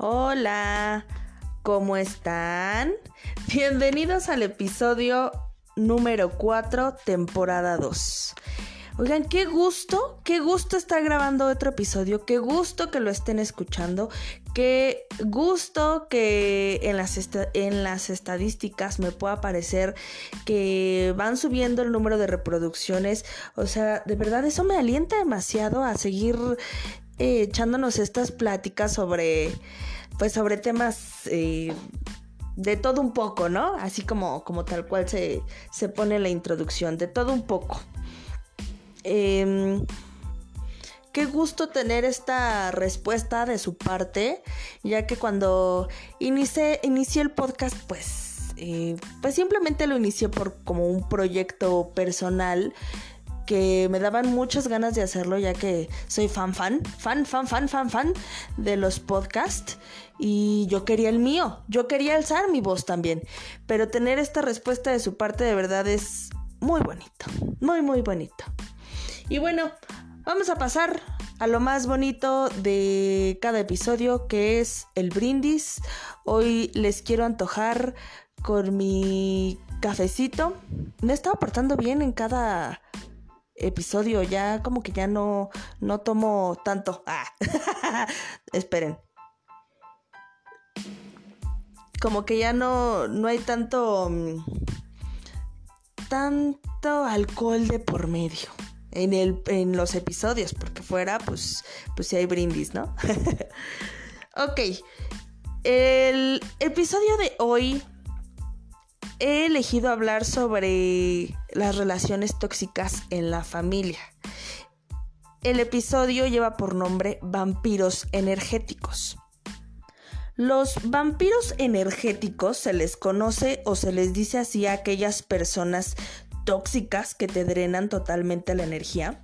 Hola, ¿cómo están? Bienvenidos al episodio número 4, temporada 2. Oigan, qué gusto, qué gusto estar grabando otro episodio, qué gusto que lo estén escuchando, qué gusto que en las, en las estadísticas me pueda aparecer que van subiendo el número de reproducciones. O sea, de verdad eso me alienta demasiado a seguir eh, echándonos estas pláticas sobre, pues sobre temas... Eh, de todo un poco, ¿no? Así como, como tal cual se, se pone la introducción, de todo un poco. Em, qué gusto tener esta respuesta de su parte, ya que cuando inicié, inicié el podcast, pues, eh, pues simplemente lo inicié por como un proyecto personal que me daban muchas ganas de hacerlo ya que soy fan fan, fan, fan, fan, fan, fan de los podcasts y yo quería el mío, yo quería alzar mi voz también, pero tener esta respuesta de su parte de verdad es muy bonito, muy, muy bonito. Y bueno, vamos a pasar a lo más bonito de cada episodio, que es el brindis. Hoy les quiero antojar con mi cafecito. Me he estado portando bien en cada episodio, ya como que ya no, no tomo tanto. Ah, esperen. Como que ya no, no hay tanto... Mm, tanto alcohol de por medio en, el, en los episodios, porque fuera, pues, pues si hay brindis, ¿no? ok, el episodio de hoy he elegido hablar sobre las relaciones tóxicas en la familia. El episodio lleva por nombre Vampiros energéticos. Los vampiros energéticos se les conoce o se les dice así a aquellas personas tóxicas que te drenan totalmente la energía.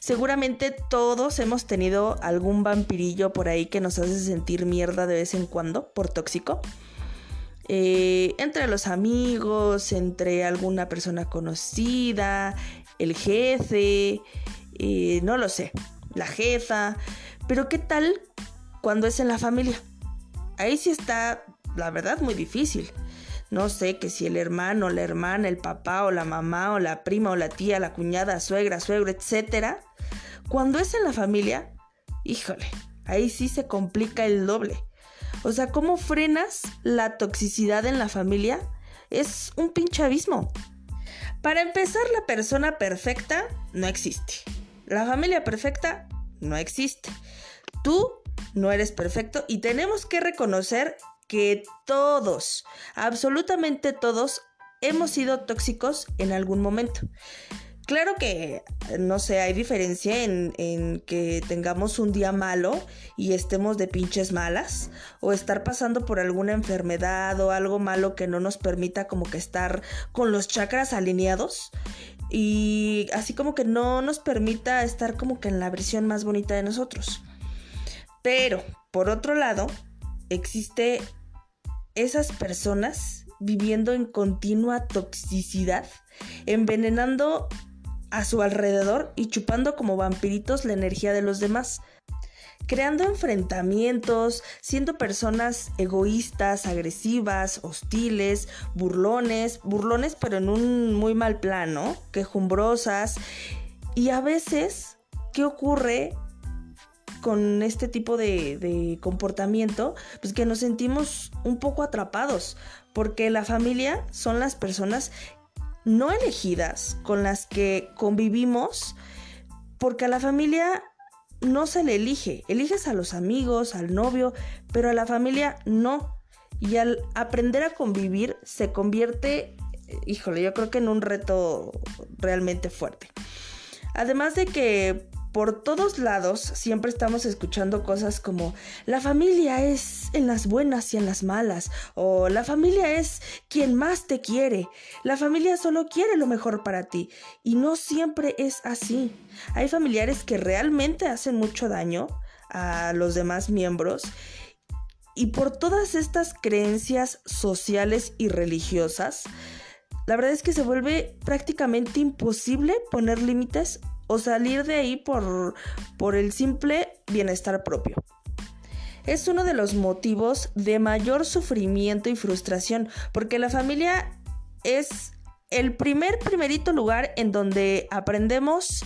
Seguramente todos hemos tenido algún vampirillo por ahí que nos hace sentir mierda de vez en cuando por tóxico. Eh, entre los amigos, entre alguna persona conocida, el jefe, eh, no lo sé, la jefa. Pero ¿qué tal cuando es en la familia? Ahí sí está, la verdad, muy difícil no sé, que si el hermano, la hermana, el papá o la mamá o la prima o la tía, la cuñada, suegra, suegro, etcétera, cuando es en la familia, híjole, ahí sí se complica el doble. O sea, ¿cómo frenas la toxicidad en la familia? Es un pinche abismo. Para empezar, la persona perfecta no existe. La familia perfecta no existe. Tú no eres perfecto y tenemos que reconocer que todos, absolutamente todos, hemos sido tóxicos en algún momento. Claro que, no sé, hay diferencia en, que tengamos un día malo y estemos de pinches malas, o estar pasando por alguna enfermedad o algo malo que no nos permita como que estar con los chakras alineados y así como que no nos permita estar como que en la versión más bonita de nosotros. Pero, por otro lado, existe esas personas viviendo en continua toxicidad, envenenando a su alrededor y chupando como vampiritos la energía de los demás, creando enfrentamientos, siendo personas egoístas, agresivas, hostiles, burlones, burlones pero en un muy mal plano, quejumbrosas y a veces, ¿qué ocurre? con este tipo de, comportamiento, pues que nos sentimos un poco atrapados, porque la familia son las personas no elegidas con las que convivimos, porque a la familia no se le elige, eliges a los amigos, al novio, pero a la familia no. Y al aprender a convivir se convierte, híjole, yo creo que en un reto realmente fuerte. Además de que por todos lados siempre estamos escuchando cosas como la familia es en las buenas y en las malas, o la familia es quien más te quiere, la familia solo quiere lo mejor para ti, y no siempre es así. Hay familiares que realmente hacen mucho daño a los demás miembros, y por todas estas creencias sociales y religiosas, la verdad es que se vuelve prácticamente imposible poner límites o salir de ahí por, por el simple bienestar propio. es uno de los motivos de mayor sufrimiento y frustración, porque la familia es el primer, primerito lugar en donde aprendemos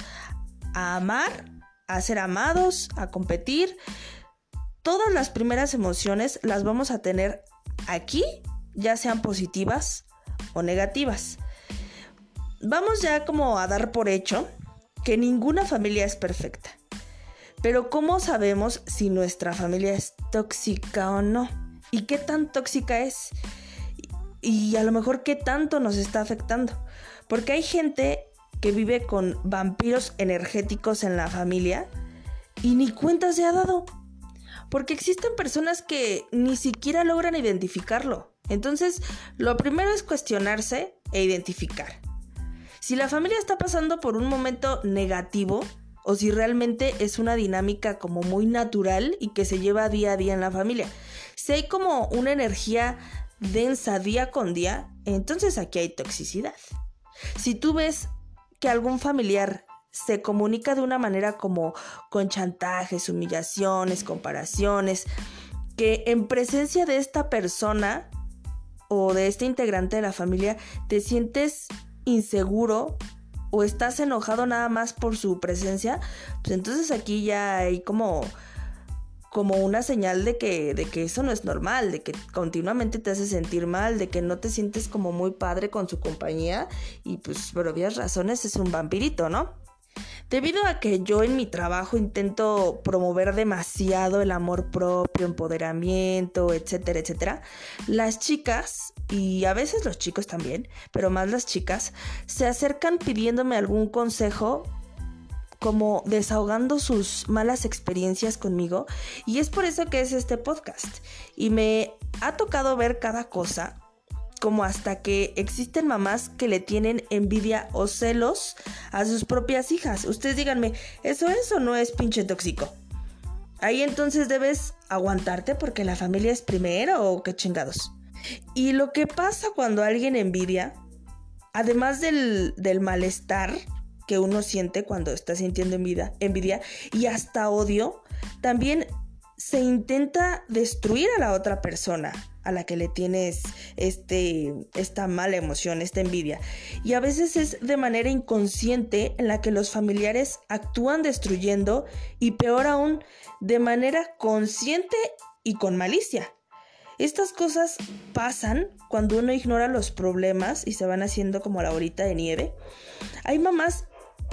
a amar, a ser amados, a competir. Todas las primeras emociones las vamos a tener aquí, ya sean positivas o negativas. Vamos ya como a dar por hecho que ninguna familia es perfecta. Pero ¿cómo sabemos si nuestra familia es tóxica o no? ¿Y qué tan tóxica es? Y a lo mejor qué tanto nos está afectando. Porque hay gente que vive con vampiros energéticos en la familia y ni cuenta se ha dado. Porque existen personas que ni siquiera logran identificarlo. Entonces, lo primero es cuestionarse e identificar. Si la familia está pasando por un momento negativo o si realmente es una dinámica como muy natural y que se lleva día a día en la familia. Si hay como una energía densa día con día, entonces aquí hay toxicidad. Si tú ves que algún familiar se comunica de una manera como con chantajes, humillaciones, comparaciones, que en presencia de esta persona o de este integrante de la familia te sientes inseguro o estás enojado nada más por su presencia, pues entonces aquí ya hay como como una señal de que, de que eso no es normal, de que continuamente te hace sentir mal, de que no te sientes como muy padre con su compañía y pues por obvias razones es un vampirito, ¿no? Debido a que yo en mi trabajo intento promover demasiado el amor propio, empoderamiento, etcétera, etcétera, las chicas, y a veces los chicos también, pero más las chicas, se acercan pidiéndome algún consejo como desahogando sus malas experiencias conmigo y es por eso que es este podcast. Y me ha tocado ver cada cosa como hasta que existen mamás que le tienen envidia o celos a sus propias hijas. Ustedes díganme, ¿eso es o no es pinche tóxico? Ahí entonces debes aguantarte porque la familia es primero o qué chingados. Y lo que pasa cuando alguien envidia, además del, del malestar que uno siente cuando está sintiendo envidia, envidia y hasta odio, también se intenta destruir a la otra persona a la que le tienes este, esta mala emoción, esta envidia. Y a veces es de manera inconsciente en la que los familiares actúan destruyendo y peor aún, de manera consciente y con malicia. Estas cosas pasan cuando uno ignora los problemas y se van haciendo como la horita de nieve. Hay mamás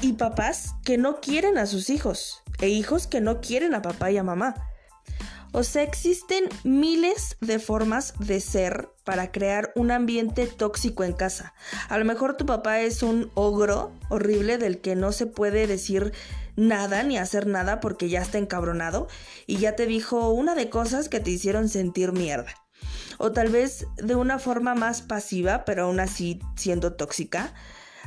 y papás que no quieren a sus hijos e hijos que no quieren a papá y a mamá. O sea, existen miles de formas de ser para crear un ambiente tóxico en casa. A lo mejor tu papá es un ogro horrible del que no se puede decir nada ni hacer nada porque ya está encabronado y ya te dijo una de cosas que te hicieron sentir mierda. O tal vez de una forma más pasiva, pero aún así siendo tóxica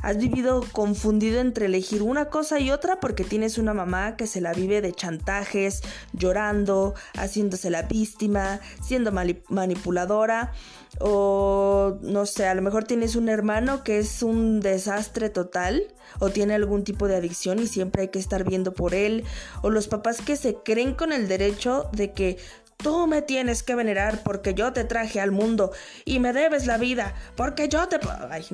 Has vivido confundido entre elegir una cosa y otra porque tienes una mamá que se la vive de chantajes, llorando, haciéndose la víctima, siendo manipuladora. O no sé, a lo mejor tienes un hermano que es un desastre total o tiene algún tipo de adicción y siempre hay que estar viendo por él. O los papás que se creen con el derecho de que Tú me tienes que venerar porque yo te traje al mundo y me debes la vida porque yo te... Ay,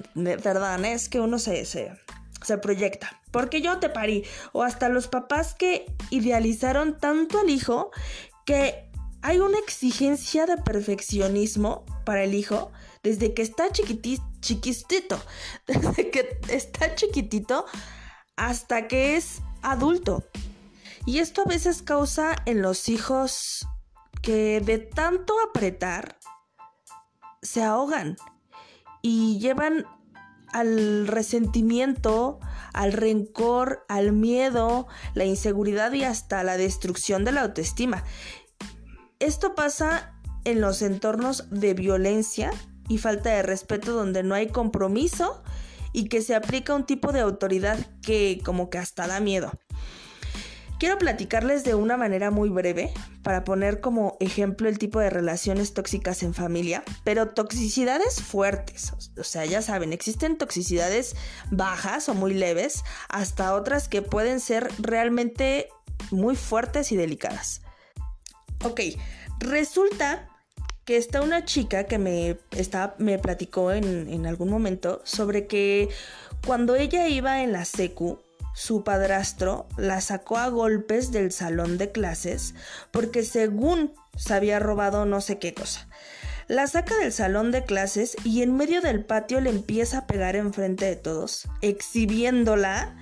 perdón, es que uno se, se, se proyecta. Porque yo te parí. O hasta los papás que idealizaron tanto al hijo que hay una exigencia de perfeccionismo para el hijo desde que está chiquitito, desde que está chiquitito hasta que es adulto. Y esto a veces causa en los hijos que de tanto apretar se ahogan y llevan al resentimiento, al rencor, al miedo, la inseguridad y hasta la destrucción de la autoestima. Esto pasa en los entornos de violencia y falta de respeto donde no hay compromiso y que se aplica un tipo de autoridad que como que hasta da miedo. Quiero platicarles de una manera muy breve para poner como ejemplo el tipo de relaciones tóxicas en familia, pero toxicidades fuertes. O sea, ya saben, existen toxicidades bajas o muy leves, hasta otras que pueden ser realmente muy fuertes y delicadas. Ok, resulta que está una chica que me, está, me platicó en, en algún momento sobre que cuando ella iba en la secu, su padrastro la sacó a golpes del salón de clases porque según se había robado no sé qué cosa. La saca del salón de clases y en medio del patio le empieza a pegar enfrente de todos, exhibiéndola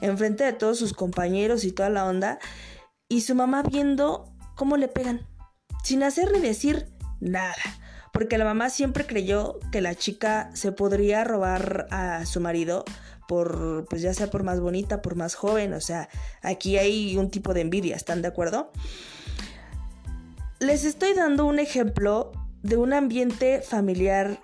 enfrente de todos sus compañeros y toda la onda, y su mamá viendo cómo le pegan, sin hacer ni decir nada, porque la mamá siempre creyó que la chica se podría robar a su marido por, pues ya sea por más bonita, por más joven, o sea, aquí hay un tipo de envidia, ¿están de acuerdo? Les estoy dando un ejemplo de un ambiente familiar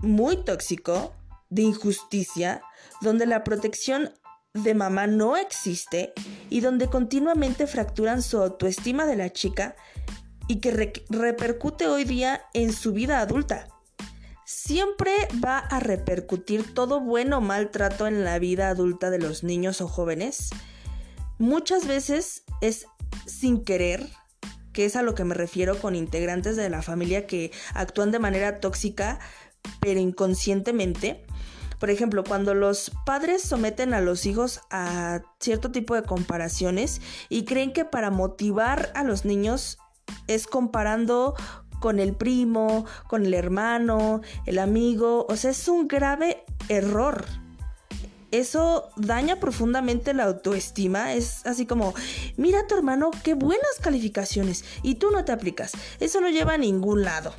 muy tóxico, de injusticia, donde la protección de mamá no existe y donde continuamente fracturan su autoestima de la chica y que repercute hoy día en su vida adulta. Siempre va a repercutir todo bueno o mal trato en la vida adulta de los niños o jóvenes. Muchas veces es sin querer, que es a lo que me refiero con integrantes de la familia que actúan de manera tóxica, pero inconscientemente. Por ejemplo, cuando los padres someten a los hijos a cierto tipo de comparaciones y creen que para motivar a los niños es comparando con el primo, con el hermano, el amigo, o sea, es un grave error. Eso daña profundamente la autoestima. Es así como, mira a tu hermano, qué buenas calificaciones. Y tú no te aplicas. Eso no lleva a ningún lado.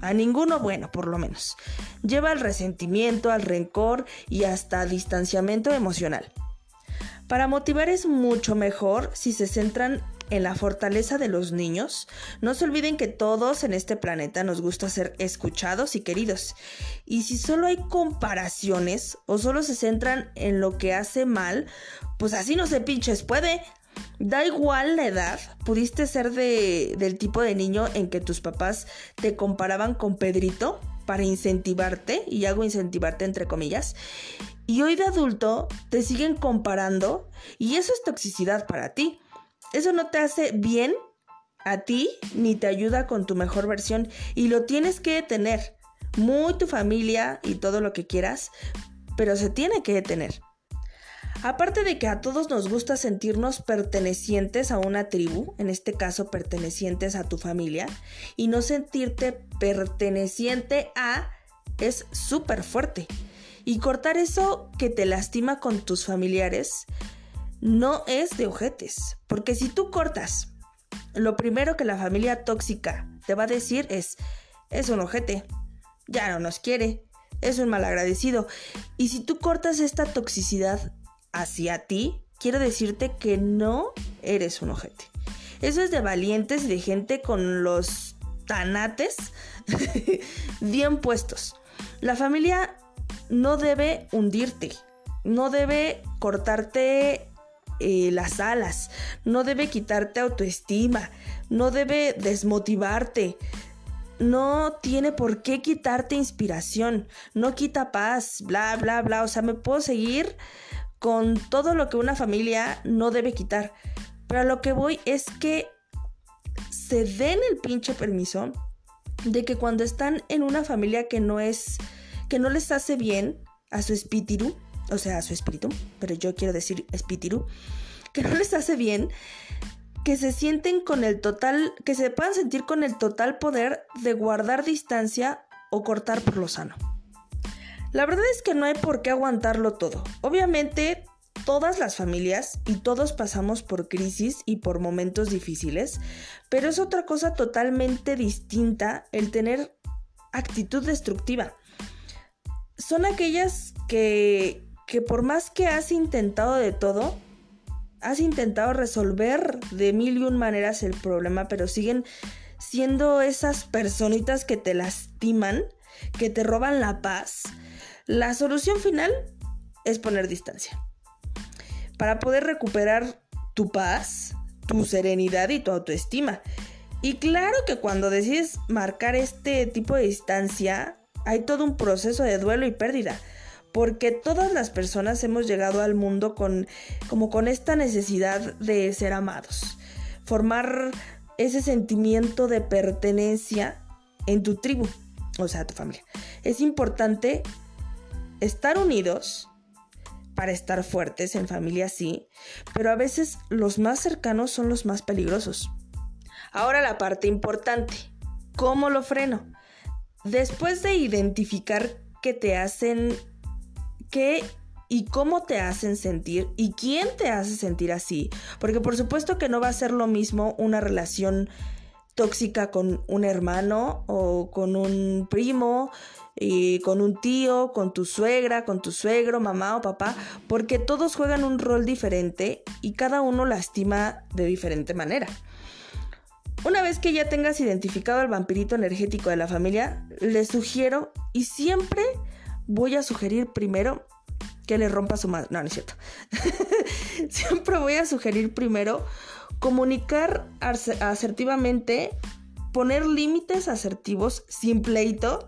A ninguno bueno, por lo menos. Lleva al resentimiento, al rencor y hasta distanciamiento emocional. Para motivar es mucho mejor si se centran en la fortaleza de los niños, no se olviden que todos en este planeta nos gusta ser escuchados y queridos. Y si solo hay comparaciones o solo se centran en lo que hace mal, pues así no se pinches puede. Da igual la edad, pudiste ser de, del tipo de niño en que tus papás te comparaban con Pedrito para incentivarte, y hago incentivarte entre comillas, y hoy de adulto te siguen comparando y eso es toxicidad para ti. Eso no te hace bien a ti ni te ayuda con tu mejor versión y lo tienes que detener. Muy tu familia y todo lo que quieras, pero se tiene que detener. Aparte de que a todos nos gusta sentirnos pertenecientes a una tribu, en este caso pertenecientes a tu familia, y no sentirte perteneciente a es súper fuerte. Y cortar eso que te lastima con tus familiares no es de ojetes. Porque si tú cortas, lo primero que la familia tóxica te va a decir es, es un ojete, ya no nos quiere, es un malagradecido. Y si tú cortas esta toxicidad hacia ti, quiero decirte que no eres un ojete. Eso es de valientes y de gente con los tanates bien puestos. La familia no debe hundirte, no debe cortarte eh, las alas, no debe quitarte autoestima, no debe desmotivarte, no tiene por qué quitarte inspiración, no quita paz, bla, bla, bla. O sea, me puedo seguir con todo lo que una familia no debe quitar. Pero a lo que voy es que se den el pinche permiso de que cuando están en una familia que no es, que no les hace bien a su espíritu, o sea, su espíritu, pero yo quiero decir espíritu, que no les hace bien, que se sienten con el total, que se puedan sentir con el total poder de guardar distancia o cortar por lo sano. La verdad es que no hay por qué aguantarlo todo. Obviamente, todas las familias y todos pasamos por crisis y por momentos difíciles, pero es otra cosa totalmente distinta el tener actitud destructiva. Son aquellas que que por más que has intentado de todo, has intentado resolver de mil y un maneras el problema, pero siguen siendo esas personitas que te lastiman, que te roban la paz, la solución final es poner distancia. Para poder recuperar tu paz, tu serenidad y tu autoestima. Y claro que cuando decides marcar este tipo de distancia, hay todo un proceso de duelo y pérdida porque todas las personas hemos llegado al mundo con como con esta necesidad de ser amados, formar ese sentimiento de pertenencia en tu tribu, o sea, tu familia. Es importante estar unidos para estar fuertes en familia, sí, pero a veces los más cercanos son los más peligrosos. Ahora la parte importante, ¿cómo lo freno? Después de identificar qué te hacen, qué y cómo te hacen sentir y quién te hace sentir así, porque por supuesto que no va a ser lo mismo una relación tóxica con un hermano o con un primo, y con un tío, con tu suegra, con tu suegro, mamá o papá, porque todos juegan un rol diferente y cada uno lastima de diferente manera. Una vez que ya tengas identificado al vampirito energético de la familia, les sugiero y siempre voy a sugerir primero que le rompa su madre. No, no es cierto. siempre voy a sugerir primero comunicar asertivamente, poner límites asertivos sin pleito.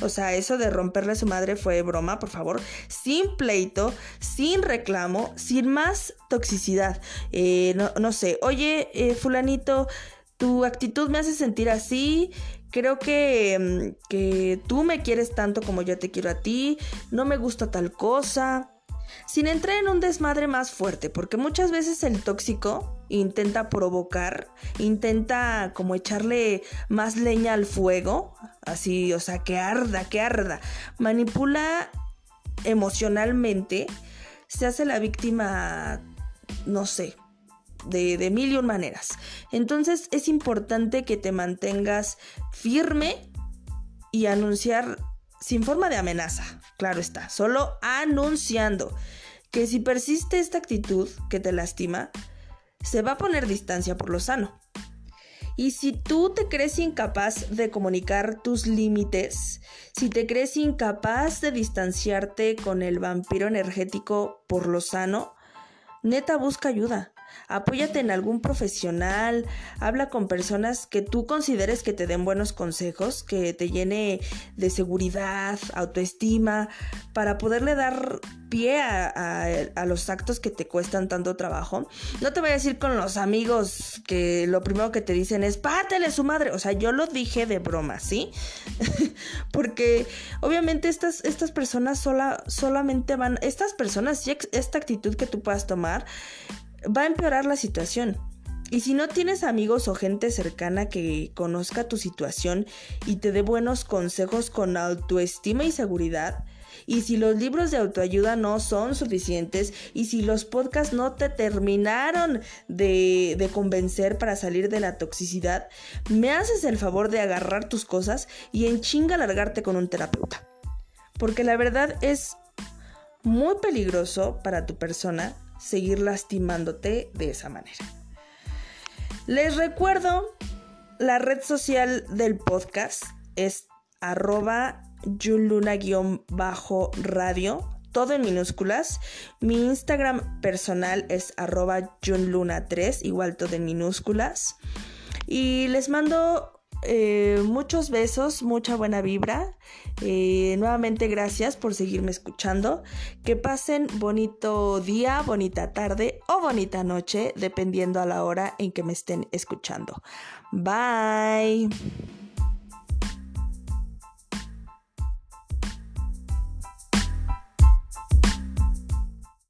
O sea, eso de romperle a su madre fue broma, por favor. Sin pleito, sin reclamo, sin más toxicidad. Eh, no, sé, oye, eh, fulanito, tu actitud me hace sentir así. Creo que, mm, que tú me quieres tanto como yo te quiero a ti. No me gusta tal cosa sin entrar en un desmadre más fuerte, porque muchas veces el tóxico intenta provocar, intenta como echarle más leña al fuego, así, o sea, que arda, que arda, manipula emocionalmente, se hace la víctima, no sé, de, de mil y un maneras. Entonces es importante que te mantengas firme y anunciar sin forma de amenaza, claro está, solo anunciando que si persiste esta actitud que te lastima, se va a poner distancia por lo sano. Y si tú te crees incapaz de comunicar tus límites, si te crees incapaz de distanciarte con el vampiro energético por lo sano, neta busca ayuda. Apóyate en algún profesional, habla con personas que tú consideres que te den buenos consejos, que te llene de seguridad, autoestima, para poderle dar pie a, los actos que te cuestan tanto trabajo. No te voy a decir con los amigos que lo primero que te dicen es pátele su madre. O sea, yo lo dije de broma, ¿sí? Porque obviamente estas, estas personas sola, solamente van, estas personas, esta actitud que tú puedas tomar, va a empeorar la situación. Y si no tienes amigos o gente cercana que conozca tu situación y te dé buenos consejos con autoestima y seguridad, y si los libros de autoayuda no son suficientes, y si los podcasts no te terminaron de, de, convencer para salir de la toxicidad, me haces el favor de agarrar tus cosas y en chinga largarte con un terapeuta. Porque la verdad es muy peligroso para tu persona seguir lastimándote de esa manera. Les recuerdo, la red social del podcast es arroba junluna-radio, todo en minúsculas. Mi Instagram personal es arroba junluna3, igual todo en minúsculas. Y les mando eh, muchos besos, mucha buena vibra. Eh, nuevamente gracias por seguirme escuchando. Que pasen bonito día, bonita tarde o bonita noche, dependiendo a la hora en que me estén escuchando. Bye.